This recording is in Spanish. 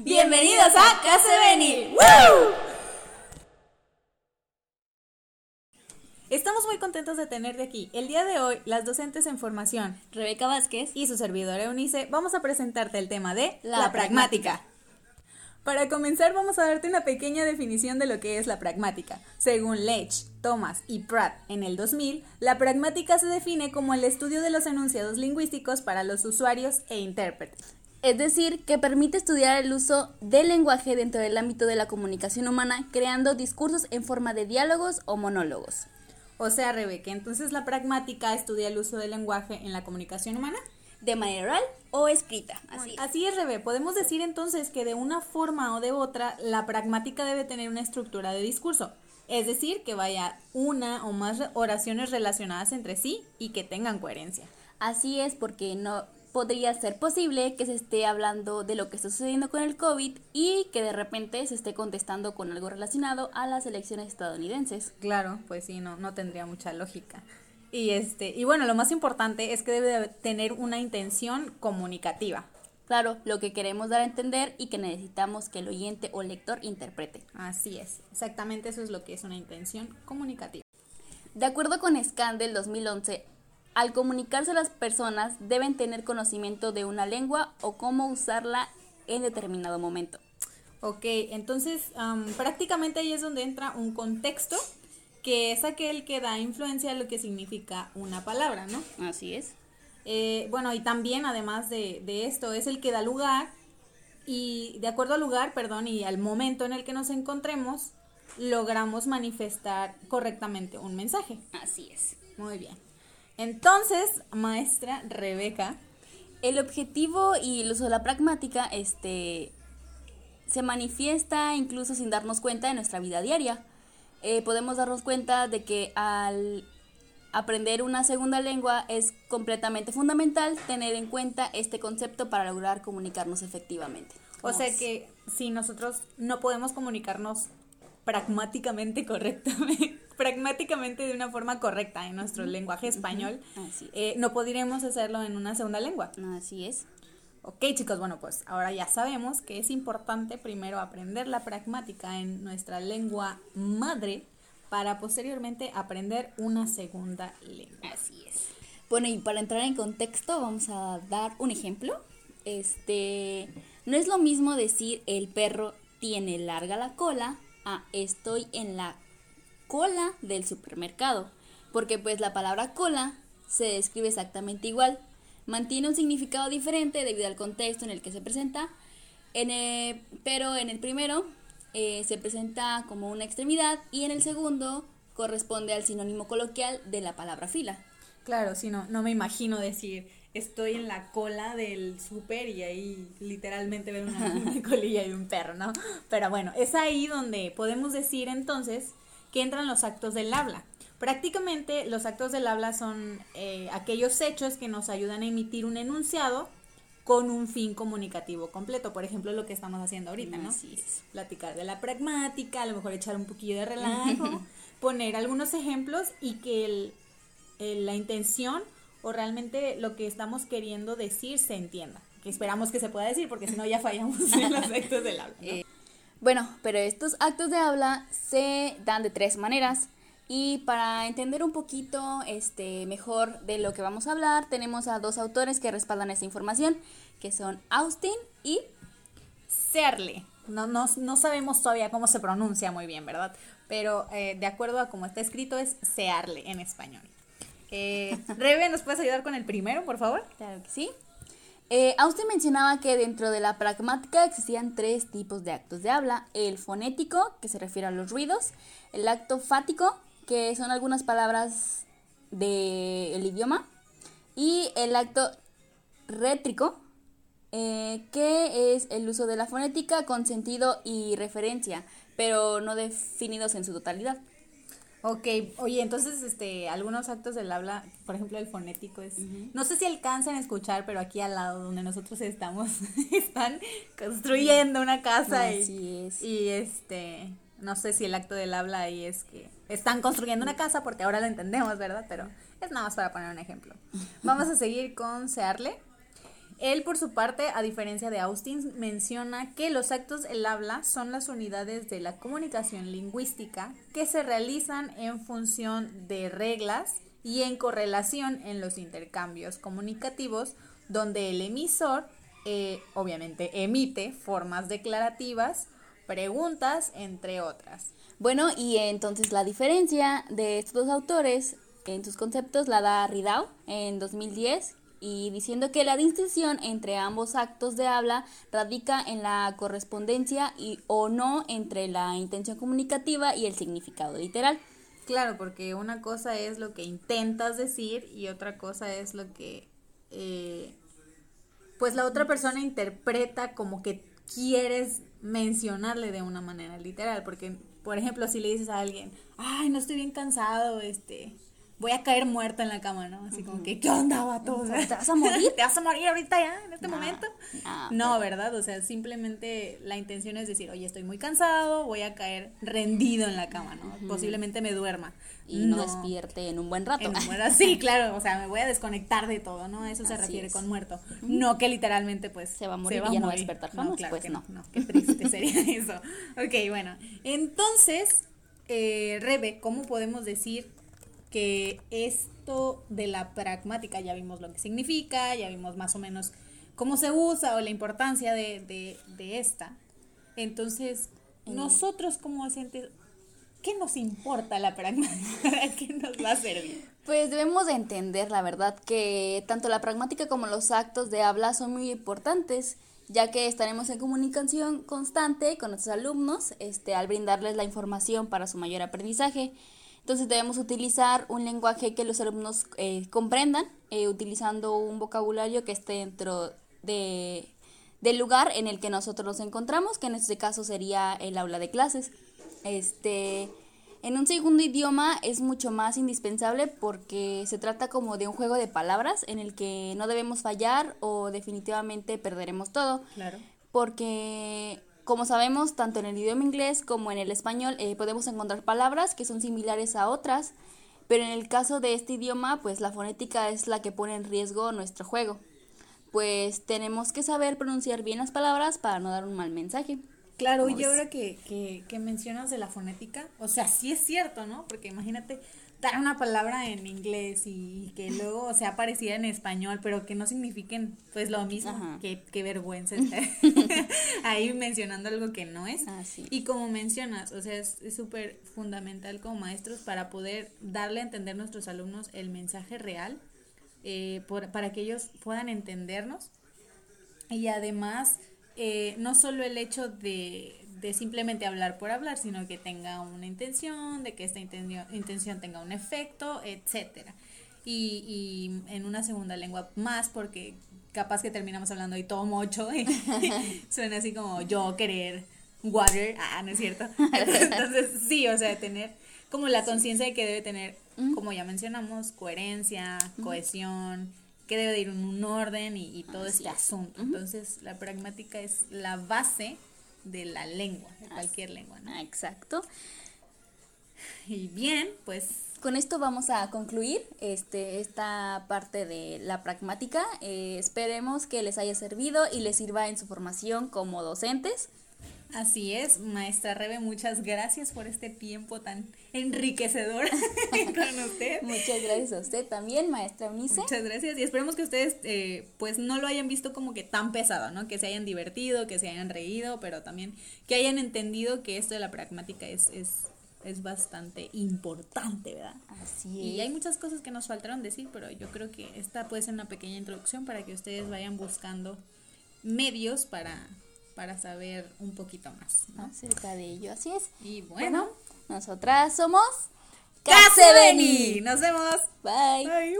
Bienvenidos a Caseveni. ¡Woo! Estamos muy contentos de tenerte aquí. El día de hoy, las docentes en formación, Rebeca Vázquez. y su servidora Eunice, vamos a presentarte el tema de La pragmática. Para comenzar, vamos a darte una pequeña definición de lo que es la pragmática. Según Lech, Thomas y Pratt en el 2000, la pragmática se define como el estudio de los enunciados lingüísticos para los usuarios e intérpretes. Es decir, que permite estudiar el uso del lenguaje dentro del ámbito de la comunicación humana, creando discursos en forma de diálogos o monólogos. O sea, Rebeca, entonces la pragmática estudia el uso del lenguaje en la comunicación humana. De manera oral o escrita. Así es. Así es, Rebe. Podemos decir entonces que de una forma o de otra, la pragmática debe tener una estructura de discurso. Es decir, que vaya una o más oraciones relacionadas entre sí y que tengan coherencia. Así es porque no podría ser posible que se esté hablando de lo que está sucediendo con el COVID y que de repente se esté contestando con algo relacionado a las elecciones estadounidenses. Claro, pues sí, no, no tendría mucha lógica. Y este, y bueno, lo más importante es que debe de tener una intención comunicativa. Claro, lo que queremos dar a entender y que necesitamos que el oyente o lector interprete. Así es, exactamente eso es lo que es una intención comunicativa. De acuerdo con Scan del 2011, al comunicarse las personas deben tener conocimiento de una lengua o cómo usarla en determinado momento. Ok, entonces am, prácticamente ahí es donde entra un contexto que es aquel que da influencia a lo que significa una palabra, ¿no? Así es. Eh, bueno, y también además de, de esto es el que da lugar y de acuerdo al lugar, perdón, y al momento en el que nos encontremos, logramos manifestar correctamente un mensaje. Así es. Muy bien. Entonces, maestra Rebeca, El objetivo y el uso de la pragmática este, se manifiesta incluso sin darnos cuenta de nuestra vida diaria. Eh, podemos darnos cuenta de que al aprender una segunda lengua es completamente fundamental tener en cuenta este concepto para lograr comunicarnos efectivamente. o sea que si nosotros no podemos comunicarnos pragmáticamente correctamente, pragmáticamente de una forma correcta en nuestro lenguaje español, Así es. eh, no podríamos hacerlo en una segunda lengua. Así es. Ok chicos, bueno pues ahora ya sabemos que es importante primero aprender la pragmática en nuestra lengua madre para posteriormente aprender una segunda lengua. Así es. Bueno, y para entrar en contexto, vamos a dar un ejemplo. Este, no es lo mismo decir el perro tiene larga la cola a estoy en la cola del supermercado, porque pues la palabra cola se describe exactamente igual, mantiene un significado diferente debido al contexto en el que se presenta, en el- pero en el primero eh, se presenta como una extremidad y en el segundo corresponde al sinónimo coloquial de la palabra fila. Claro, si no, no me imagino decir estoy en la cola del súper y ahí literalmente ver una, una colilla de un perro, ¿no? Pero bueno, es ahí donde podemos decir entonces que entran los actos del habla. Prácticamente los actos del habla son eh, aquellos hechos que nos ayudan a emitir un enunciado con un fin comunicativo completo. Por ejemplo, lo que estamos haciendo ahorita, ¿no? Así es. Platicar de la pragmática, a lo mejor echar un poquillo de relajo, poner algunos ejemplos y que el, el- la intención o realmente lo que estamos queriendo decir se entienda. Que esperamos que se pueda decir, porque si no ya fallamos en los actos del habla. ¿no? Bueno, pero estos actos de habla se dan de tres maneras. Y para entender un poquito este, mejor de lo que vamos a hablar, tenemos a dos autores que respaldan esta información, que son Austin y Serle. No, no, no sabemos todavía cómo se pronuncia muy bien, ¿verdad? Pero eh, de acuerdo a cómo está escrito es searle en español. Eh, Rebe, ¿nos puedes ayudar con el primero, por favor? Claro que sí. Eh, Austin mencionaba que dentro de la pragmática existían tres tipos de actos de habla. El fonético, que se refiere a los ruidos. El acto fático, que son algunas palabras del idioma. Y el acto rétrico, eh, que es el uso de la fonética con sentido y referencia, pero no definidos en su totalidad. Ok, oye, entonces, este, algunos actos del habla, por ejemplo, el fonético es, no sé si alcanzan a escuchar, pero aquí al lado donde nosotros estamos, están construyendo una casa y, Así es. y este, no sé si el acto del habla ahí es que están construyendo una casa porque ahora lo entendemos, ¿verdad? Pero es nada más para poner un ejemplo. Vamos a seguir con searle. Él, por su parte, a diferencia de Austin, menciona que los actos del habla son las unidades de la comunicación lingüística que se realizan en función de reglas y en correlación en los intercambios comunicativos, donde el emisor, eh, obviamente, emite formas declarativas, preguntas, entre otras. Bueno, y entonces la diferencia de estos dos autores en sus conceptos la da Ridao en 2010 y diciendo que la distinción entre ambos actos de habla radica en la correspondencia y o no entre la intención comunicativa y el significado literal. Claro, porque una cosa es lo que intentas decir y otra cosa es lo que eh, pues la otra persona interpreta como que quieres mencionarle de una manera literal, porque por ejemplo si le dices a alguien, ay no estoy bien cansado, este voy a caer muerta en la cama, ¿no? Así como que, ¿qué onda, vato? ¿Te vas a morir? ¿Te vas a morir ahorita ya, en este momento? no, ¿verdad? O sea, simplemente la intención es decir, oye, estoy muy cansado, voy a caer rendido en la cama, ¿no? Posiblemente me duerma. Y no, despierte en un buen rato. sí, claro, o sea, me voy a desconectar de todo, ¿no? A eso se refiere con muerto. No que literalmente, pues, se va a morir y ya no va a despertar no, claro pues no. no. Qué triste sería eso. Ok, bueno, entonces, eh, Rebe, ¿cómo podemos decir que esto de la pragmática ya vimos lo que significa, ya vimos más o menos cómo se usa o la importancia de, esta. Entonces, nosotros como docentes, ¿qué nos importa la pragmática? qué nos va a servir? Pues debemos de entender, la verdad, que tanto la pragmática como los actos de habla son muy importantes, ya que estaremos en comunicación constante con nuestros alumnos este, al brindarles la información para su mayor aprendizaje. Entonces debemos utilizar un lenguaje que los alumnos eh, comprendan, eh, utilizando un vocabulario que esté dentro de, del lugar en el que nosotros nos encontramos, que en este caso sería el aula de clases. Este, en un segundo idioma es mucho más indispensable porque se trata como de un juego de palabras en el que no debemos fallar o definitivamente perderemos todo. Claro. Porque como sabemos, tanto en el idioma inglés como en el español eh, podemos encontrar palabras que son similares a otras, pero en el caso de este idioma, pues la fonética es la que pone en riesgo nuestro juego. Pues tenemos que saber pronunciar bien las palabras para no dar un mal mensaje. Claro, y ahora que, que, que mencionas de la fonética, o sea, sí es cierto, ¿no? Porque imagínate, dar una palabra en inglés y que luego sea parecida en español, pero que no signifiquen pues lo mismo. Qué, qué, vergüenza estar ahí mencionando algo que no es. Ah, y como mencionas, o sea, es súper fundamental como maestros para poder darle a entender a nuestros alumnos el mensaje real, eh, para que ellos puedan entendernos. Y además, eh, no solo el hecho de, de simplemente hablar por hablar, sino que tenga una intención, de que esta intención, tenga un efecto, etcétera. Y, y en una segunda lengua más, porque capaz que terminamos hablando y todo mocho, y suena así como yo querer water, ah, no es cierto. Entonces, sí, o sea, tener como la conciencia de que debe tener, como ya mencionamos, coherencia, cohesión, que debe de ir en un orden y, todo este asunto. Entonces, la pragmática es la base de la lengua, de cualquier lengua, ¿no? Exacto. Y bien, pues con esto vamos a concluir este, esta parte de la pragmática. Eh, esperemos que les haya servido y les sirva en su formación como docentes. Así es, maestra Rebe, muchas gracias por este tiempo tan enriquecedor con usted. Muchas gracias a usted también, maestra Eunice. Muchas gracias y esperemos que ustedes eh, pues no lo hayan visto como que tan pesado, ¿no? Que se hayan divertido, que se hayan reído, pero también que hayan entendido que esto de la pragmática es, es, es bastante importante, ¿verdad? Así es. Y hay muchas cosas que nos faltaron decir, pero yo creo que esta puede ser una pequeña introducción para que ustedes vayan buscando medios para para saber un poquito más acerca de ello. Así es. Y bueno, nosotras somos Casebeni. Nos vemos. Bye. Bye.